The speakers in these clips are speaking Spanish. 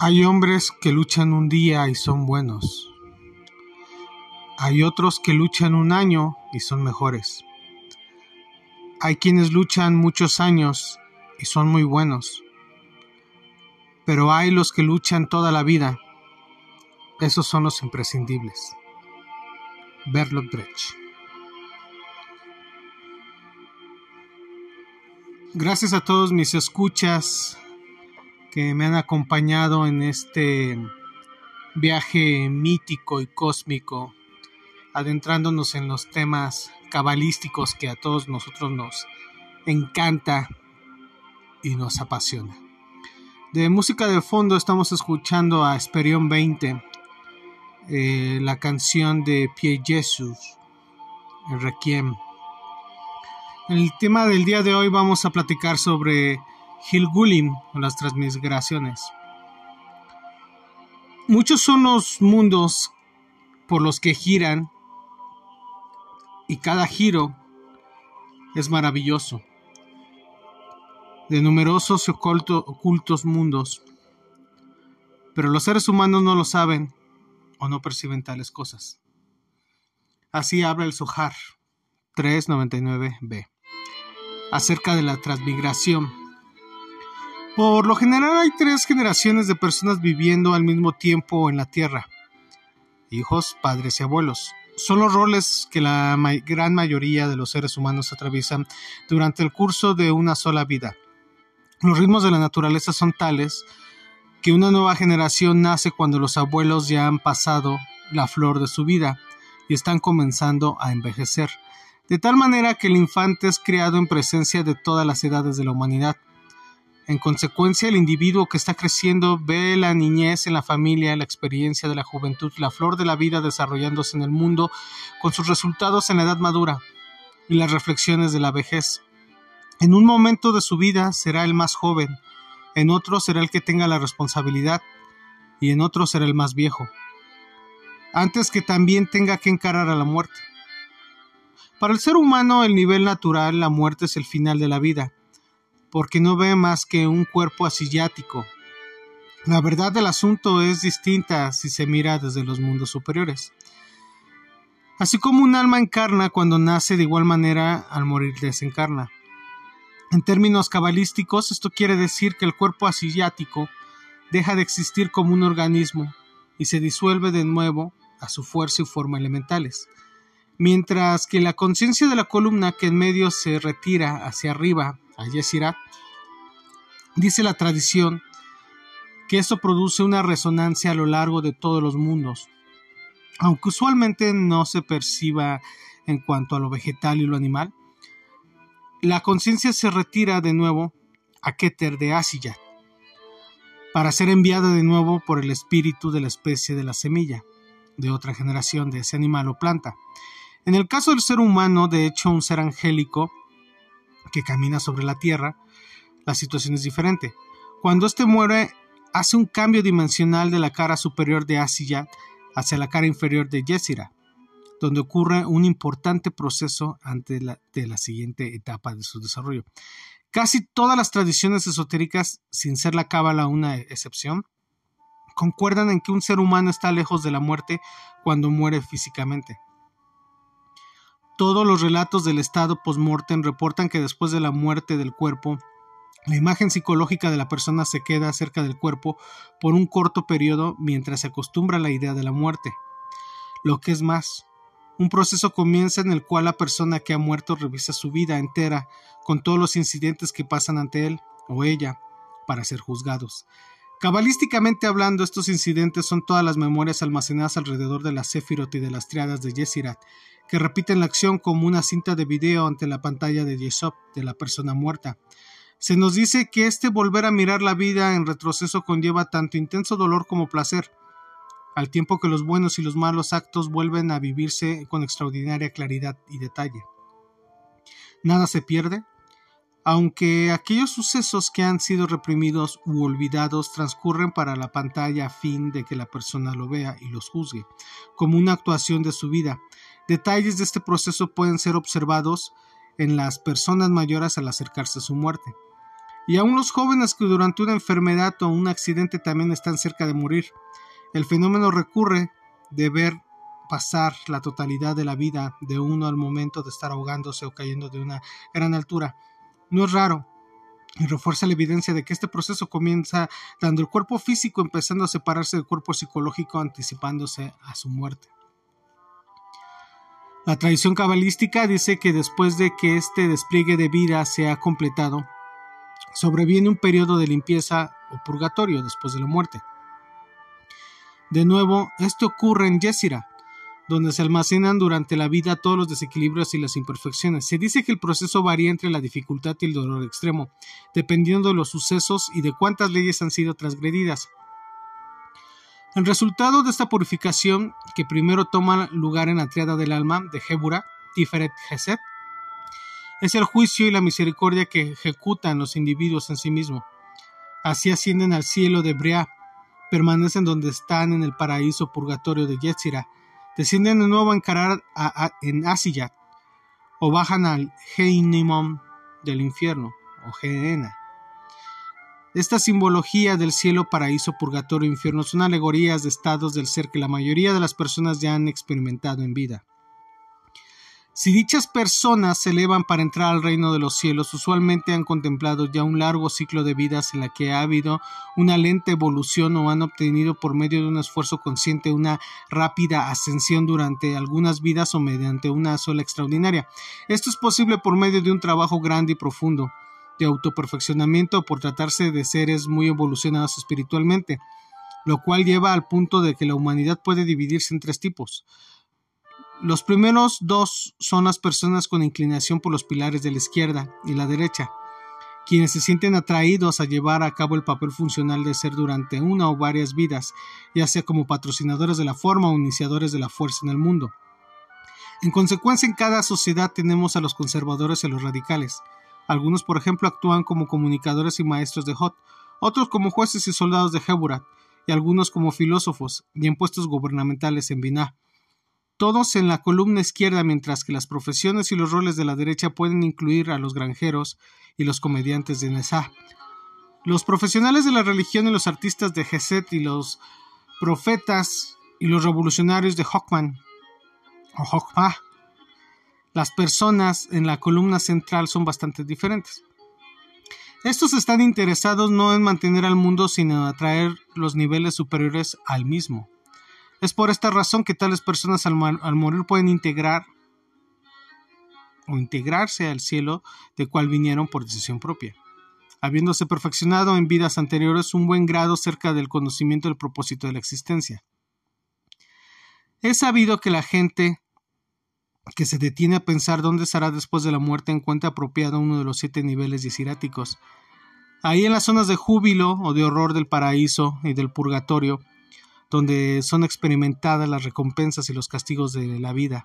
Hay hombres que luchan un día y son buenos. Hay otros que luchan un año y son mejores. Hay quienes luchan muchos años y son muy buenos. Pero hay los que luchan toda la vida. Esos son los imprescindibles. Bertolt Brecht. Gracias a todos mis escuchas que me han acompañado en este viaje mítico y cósmico, adentrándonos en los temas cabalísticos que a todos nosotros nos encanta y nos apasiona. De música de fondo estamos escuchando a Esperión 20, eh, la canción de Pie Jesús, el Requiem. En el tema del día de hoy vamos a platicar sobre Gilgulim o las transmigraciones. Muchos son los mundos por los que giran y cada giro es maravilloso. De numerosos y ocultos mundos. Pero los seres humanos no lo saben o no perciben tales cosas. Así habla el Sohar 399b acerca de la transmigración por lo general hay tres generaciones de personas viviendo al mismo tiempo en la Tierra. Hijos, padres y abuelos. Son los roles que la gran mayoría de los seres humanos atraviesan durante el curso de una sola vida. Los ritmos de la naturaleza son tales que una nueva generación nace cuando los abuelos ya han pasado la flor de su vida y están comenzando a envejecer, de tal manera que el infante es criado en presencia de todas las edades de la humanidad. En consecuencia, el individuo que está creciendo ve la niñez en la familia, la experiencia de la juventud, la flor de la vida desarrollándose en el mundo, con sus resultados en la edad madura y las reflexiones de la vejez. En un momento de su vida será el más joven, en otro será el que tenga la responsabilidad y en otro será el más viejo, antes que también tenga que encarar a la muerte. Para el ser humano, el nivel natural, la muerte es el final de la vida porque no ve más que un cuerpo asiático. La verdad del asunto es distinta si se mira desde los mundos superiores. Así como un alma encarna cuando nace, de igual manera al morir desencarna. En términos cabalísticos, esto quiere decir que el cuerpo asiático deja de existir como un organismo y se disuelve de nuevo a su fuerza y forma elementales, mientras que la conciencia de la columna que en medio se retira hacia arriba a Yesirat, dice la tradición que esto produce una resonancia a lo largo de todos los mundos, aunque usualmente no se perciba en cuanto a lo vegetal y lo animal. La conciencia se retira de nuevo a Keter de Asiyat, para ser enviada de nuevo por el espíritu de la especie de la semilla, de otra generación de ese animal o planta. En el caso del ser humano, de hecho, un ser angélico que camina sobre la Tierra, la situación es diferente. Cuando éste muere, hace un cambio dimensional de la cara superior de Asiyat hacia la cara inferior de Yesira, donde ocurre un importante proceso antes de la siguiente etapa de su desarrollo. Casi todas las tradiciones esotéricas, sin ser la cábala una excepción, concuerdan en que un ser humano está lejos de la muerte cuando muere físicamente. Todos los relatos del estado post-mortem reportan que después de la muerte del cuerpo, la imagen psicológica de la persona se queda cerca del cuerpo por un corto periodo mientras se acostumbra a la idea de la muerte. Lo que es más, un proceso comienza en el cual la persona que ha muerto revisa su vida entera con todos los incidentes que pasan ante él o ella para ser juzgados. Cabalísticamente hablando, estos incidentes son todas las memorias almacenadas alrededor de la Sefirot y de las triadas de Yesirat, que repiten la acción como una cinta de video ante la pantalla de Yesop de la persona muerta. Se nos dice que este volver a mirar la vida en retroceso conlleva tanto intenso dolor como placer, al tiempo que los buenos y los malos actos vuelven a vivirse con extraordinaria claridad y detalle. Nada se pierde, aunque aquellos sucesos que han sido reprimidos u olvidados transcurren para la pantalla a fin de que la persona lo vea y los juzgue, como una actuación de su vida, Detalles de este proceso pueden ser observados en las personas mayores al acercarse a su muerte. y aún los jóvenes que durante una enfermedad o un accidente también están cerca de morir. El fenómeno recurre de ver pasar la totalidad de la vida de uno al momento de estar ahogándose o cayendo de una gran altura. No es raro, y refuerza la evidencia de que este proceso comienza dando el cuerpo físico empezando a separarse del cuerpo psicológico anticipándose a su muerte. La tradición cabalística dice que después de que este despliegue de vida se ha completado, sobreviene un periodo de limpieza o purgatorio después de la muerte. De nuevo, esto ocurre en Yesira, donde se almacenan durante la vida todos los desequilibrios y las imperfecciones. Se dice que el proceso varía entre la dificultad y el dolor extremo, dependiendo de los sucesos y de cuántas leyes han sido transgredidas. El resultado de esta purificación, que primero toma lugar en la triada del alma de Hebura, Tiferet Geset, es el juicio y la misericordia que ejecutan los individuos en sí mismos. Así ascienden al cielo de Brea, permanecen donde están en el paraíso purgatorio de Yetzira, descienden de nuevo a encarar en Asiyat, o bajan al Geinimon del infierno, o Gehenna. Esta simbología del cielo, paraíso, purgatorio, infierno son alegorías de estados del ser que la mayoría de las personas ya han experimentado en vida. Si dichas personas se elevan para entrar al reino de los cielos, usualmente han contemplado ya un largo ciclo de vidas en la que ha habido una lenta evolución o han obtenido por medio de un esfuerzo consciente una rápida ascensión durante algunas vidas o mediante una sola extraordinaria. Esto es posible por medio de un trabajo grande y profundo de autoperfeccionamiento por tratarse de seres muy evolucionados espiritualmente, lo cual lleva al punto de que la humanidad puede dividirse en tres tipos los primeros dos son las personas con inclinación por los pilares de la izquierda y la derecha, quienes se sienten atraídos a llevar a cabo el papel funcional de ser durante una o varias vidas, ya sea como patrocinadores de la forma o iniciadores de la fuerza en el mundo. En consecuencia, en cada sociedad tenemos a los conservadores y a los radicales. Algunos, por ejemplo, actúan como comunicadores y maestros de Hot, otros como jueces y soldados de Heburat, y algunos como filósofos y en puestos gubernamentales en Binah todos en la columna izquierda, mientras que las profesiones y los roles de la derecha pueden incluir a los granjeros y los comediantes de Nesa. Los profesionales de la religión y los artistas de Geset y los profetas y los revolucionarios de Hokman o Hokma. Las personas en la columna central son bastante diferentes. Estos están interesados no en mantener al mundo, sino en atraer los niveles superiores al mismo. Es por esta razón que tales personas al, morir pueden integrar o integrarse al cielo de cual vinieron por decisión propia, habiéndose perfeccionado en vidas anteriores un buen grado cerca del conocimiento del propósito de la existencia. Es sabido que la gente que se detiene a pensar dónde estará después de la muerte encuentra apropiado uno de los siete niveles disiráticos. Ahí en las zonas de júbilo o de horror del paraíso y del purgatorio, donde son experimentadas las recompensas y los castigos de la vida.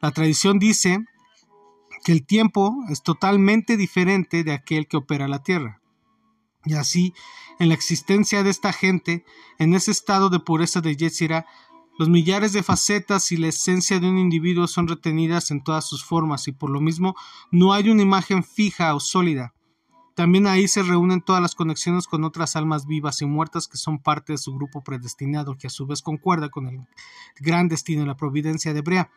La tradición dice que el tiempo es totalmente diferente de aquel que opera la tierra. Y así, en la existencia de esta gente, en ese estado de pureza de Yetzira, los millares de facetas y la esencia de un individuo son retenidas en todas sus formas y por lo mismo no hay una imagen fija o sólida. También ahí se reúnen todas las conexiones con otras almas vivas y muertas que son parte de su grupo predestinado, que a su vez concuerda con el gran destino y la providencia de Brea.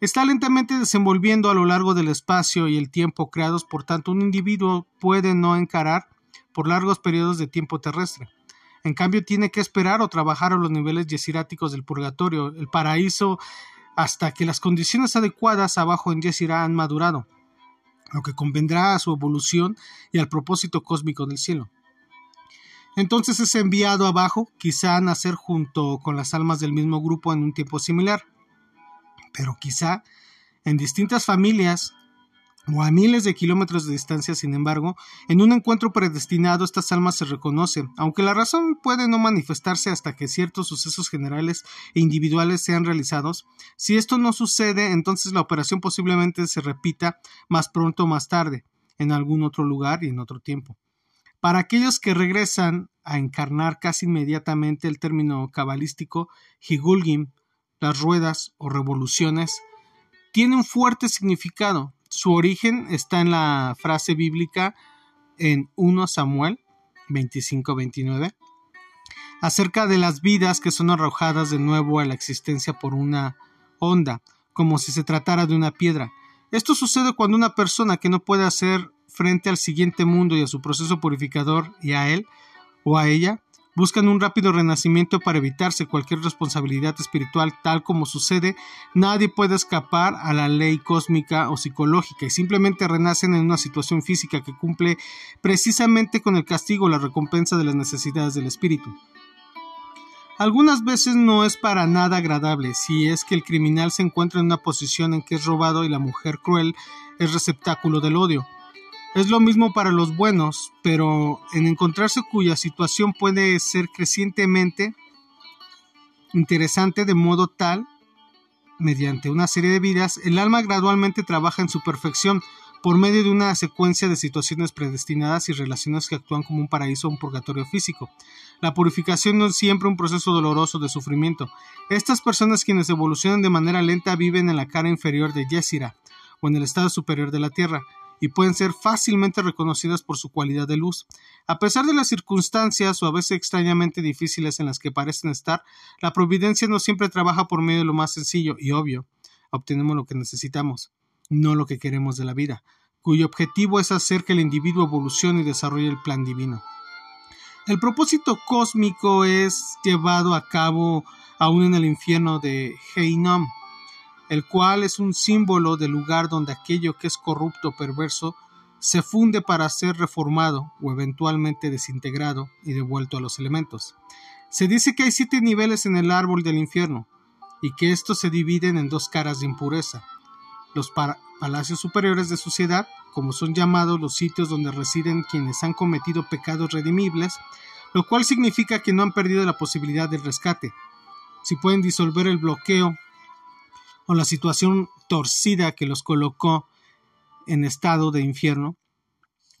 Está lentamente desenvolviendo a lo largo del espacio y el tiempo creados, por tanto un individuo puede no encarar por largos periodos de tiempo terrestre. En cambio, tiene que esperar o trabajar a los niveles yesiráticos del purgatorio, el paraíso, hasta que las condiciones adecuadas abajo en Yesirá han madurado lo que convendrá a su evolución y al propósito cósmico del cielo. Entonces es enviado abajo, quizá a nacer junto con las almas del mismo grupo en un tiempo similar, pero quizá en distintas familias o a miles de kilómetros de distancia, sin embargo, en un encuentro predestinado estas almas se reconocen, aunque la razón puede no manifestarse hasta que ciertos sucesos generales e individuales sean realizados. Si esto no sucede, entonces la operación posiblemente se repita más pronto o más tarde, en algún otro lugar y en otro tiempo. Para aquellos que regresan a encarnar casi inmediatamente el término cabalístico Higulgim, las ruedas o revoluciones, tiene un fuerte significado, su origen está en la frase bíblica en 1 Samuel 25-29 acerca de las vidas que son arrojadas de nuevo a la existencia por una onda, como si se tratara de una piedra. Esto sucede cuando una persona que no puede hacer frente al siguiente mundo y a su proceso purificador y a él o a ella, buscan un rápido renacimiento para evitarse cualquier responsabilidad espiritual tal como sucede, nadie puede escapar a la ley cósmica o psicológica y simplemente renacen en una situación física que cumple precisamente con el castigo o la recompensa de las necesidades del espíritu. Algunas veces no es para nada agradable si es que el criminal se encuentra en una posición en que es robado y la mujer cruel es receptáculo del odio. Es lo mismo para los buenos, pero en encontrarse cuya situación puede ser crecientemente interesante de modo tal, mediante una serie de vidas, el alma gradualmente trabaja en su perfección por medio de una secuencia de situaciones predestinadas y relaciones que actúan como un paraíso o un purgatorio físico. La purificación no es siempre un proceso doloroso de sufrimiento. Estas personas quienes evolucionan de manera lenta viven en la cara inferior de Yesira o en el estado superior de la Tierra y pueden ser fácilmente reconocidas por su cualidad de luz. A pesar de las circunstancias o a veces extrañamente difíciles en las que parecen estar, la providencia no siempre trabaja por medio de lo más sencillo y obvio. Obtenemos lo que necesitamos, no lo que queremos de la vida, cuyo objetivo es hacer que el individuo evolucione y desarrolle el plan divino. El propósito cósmico es llevado a cabo aún en el infierno de Heinom, el cual es un símbolo del lugar donde aquello que es corrupto o perverso se funde para ser reformado o eventualmente desintegrado y devuelto a los elementos. Se dice que hay siete niveles en el árbol del infierno y que estos se dividen en dos caras de impureza. Los palacios superiores de suciedad, como son llamados los sitios donde residen quienes han cometido pecados redimibles, lo cual significa que no han perdido la posibilidad del rescate. Si pueden disolver el bloqueo o la situación torcida que los colocó en estado de infierno.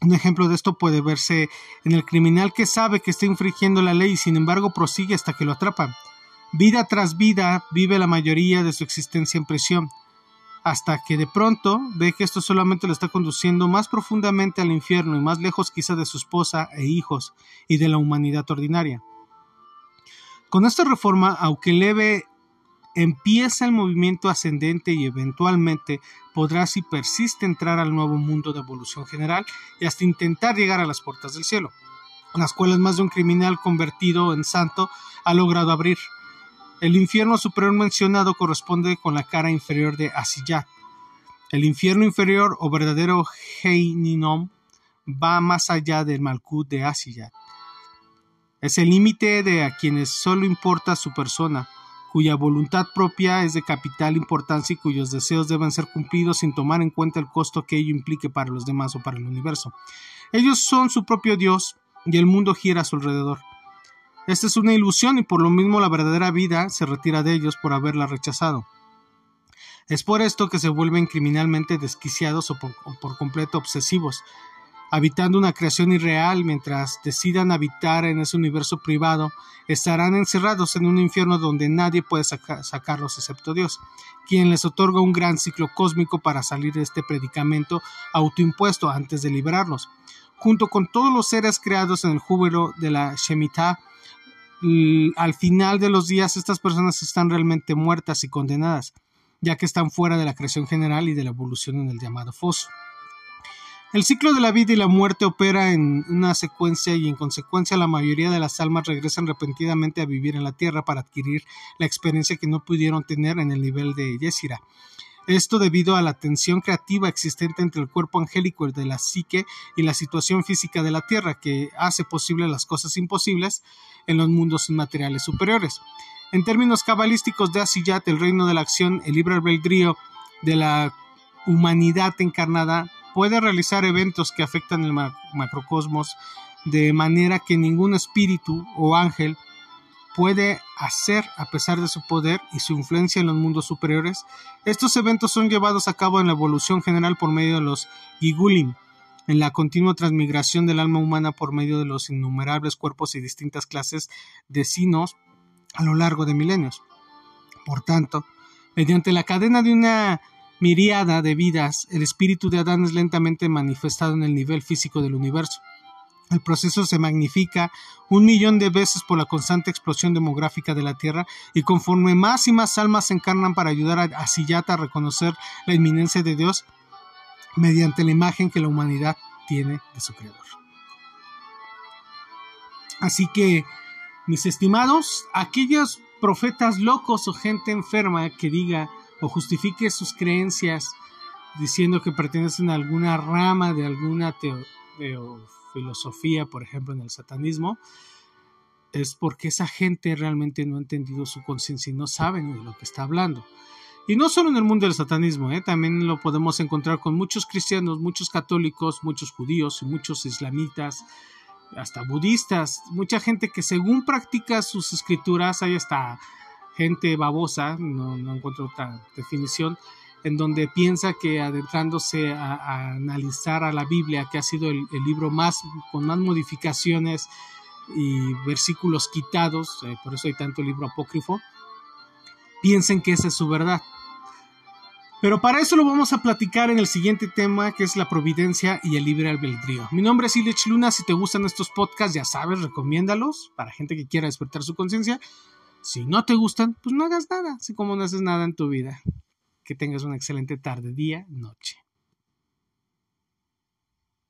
Un ejemplo de esto puede verse en el criminal que sabe que está infringiendo la ley y sin embargo prosigue hasta que lo atrapan. Vida tras vida vive la mayoría de su existencia en prisión, hasta que de pronto ve que esto solamente lo está conduciendo más profundamente al infierno y más lejos quizá de su esposa e hijos y de la humanidad ordinaria. Con esta reforma, aunque leve empieza el movimiento ascendente y eventualmente podrá si persiste entrar al nuevo mundo de evolución general y hasta intentar llegar a las puertas del cielo, las cuales más de un criminal convertido en santo ha logrado abrir. El infierno superior mencionado corresponde con la cara inferior de Asiyat. El infierno inferior o verdadero Heininom va más allá del Malkut de Asiyat. Es el límite de a quienes solo importa su persona, cuya voluntad propia es de capital importancia y cuyos deseos deben ser cumplidos sin tomar en cuenta el costo que ello implique para los demás o para el universo. Ellos son su propio Dios y el mundo gira a su alrededor. Esta es una ilusión y por lo mismo la verdadera vida se retira de ellos por haberla rechazado. Es por esto que se vuelven criminalmente desquiciados o por, por completo obsesivos, habitando una creación irreal mientras decidan habitar en ese universo privado, estarán encerrados en un infierno donde nadie puede sacarlos excepto Dios, quien les otorga un gran ciclo cósmico para salir de este predicamento autoimpuesto antes de liberarlos. Junto con todos los seres creados en el júbilo de la Shemitah, al final de los días estas personas están realmente muertas y condenadas, ya que están fuera de la creación general y de la evolución en el llamado foso. El ciclo de la vida y la muerte opera en una secuencia y en consecuencia la mayoría de las almas regresan repentinamente a vivir en la tierra para adquirir la experiencia que no pudieron tener en el nivel de Yesira. Esto debido a la tensión creativa existente entre el cuerpo angélico de la psique y la situación física de la tierra que hace posible las cosas imposibles en los mundos inmateriales superiores. En términos cabalísticos de Asiyat, el reino de la acción, el libre albedrío de la humanidad encarnada puede realizar eventos que afectan el macrocosmos de manera que ningún espíritu o ángel puede hacer a pesar de su poder y su influencia en los mundos superiores. Estos eventos son llevados a cabo en la evolución general por medio de los Gigulim, en la continua transmigración del alma humana por medio de los innumerables cuerpos y distintas clases de sinos a lo largo de milenios. Por tanto, mediante la cadena de una miriada de vidas, el espíritu de Adán es lentamente manifestado en el nivel físico del universo. El proceso se magnifica un millón de veces por la constante explosión demográfica de la Tierra y conforme más y más almas se encarnan para ayudar a, Sillata a reconocer la inminencia de Dios mediante la imagen que la humanidad tiene de su Creador. Así que, mis estimados, aquellos profetas locos o gente enferma que diga o justifique sus creencias diciendo que pertenecen a alguna rama de alguna filosofía, por ejemplo, en el satanismo, es porque esa gente realmente no ha entendido su conciencia y no saben de lo que está hablando. Y no solo en el mundo del satanismo, ¿eh? también lo podemos encontrar con muchos cristianos, muchos católicos, muchos judíos y muchos islamitas, hasta budistas, mucha gente que según practica sus escrituras, hay hasta gente babosa, no, no encuentro otra definición, en donde piensa que adentrándose a, analizar a la Biblia, que ha sido el, libro más con más modificaciones y versículos quitados, eh, por eso hay tanto libro apócrifo, piensen que esa es su verdad. Pero para eso lo vamos a platicar en el siguiente tema, que es la providencia y el libre albedrío. Mi nombre es Ilich Luna, si te gustan estos podcasts, ya sabes, recomiéndalos para gente que quiera despertar su conciencia. Si no te gustan, pues no hagas nada, así como no haces nada en tu vida. Que tengas una excelente tarde, día, noche.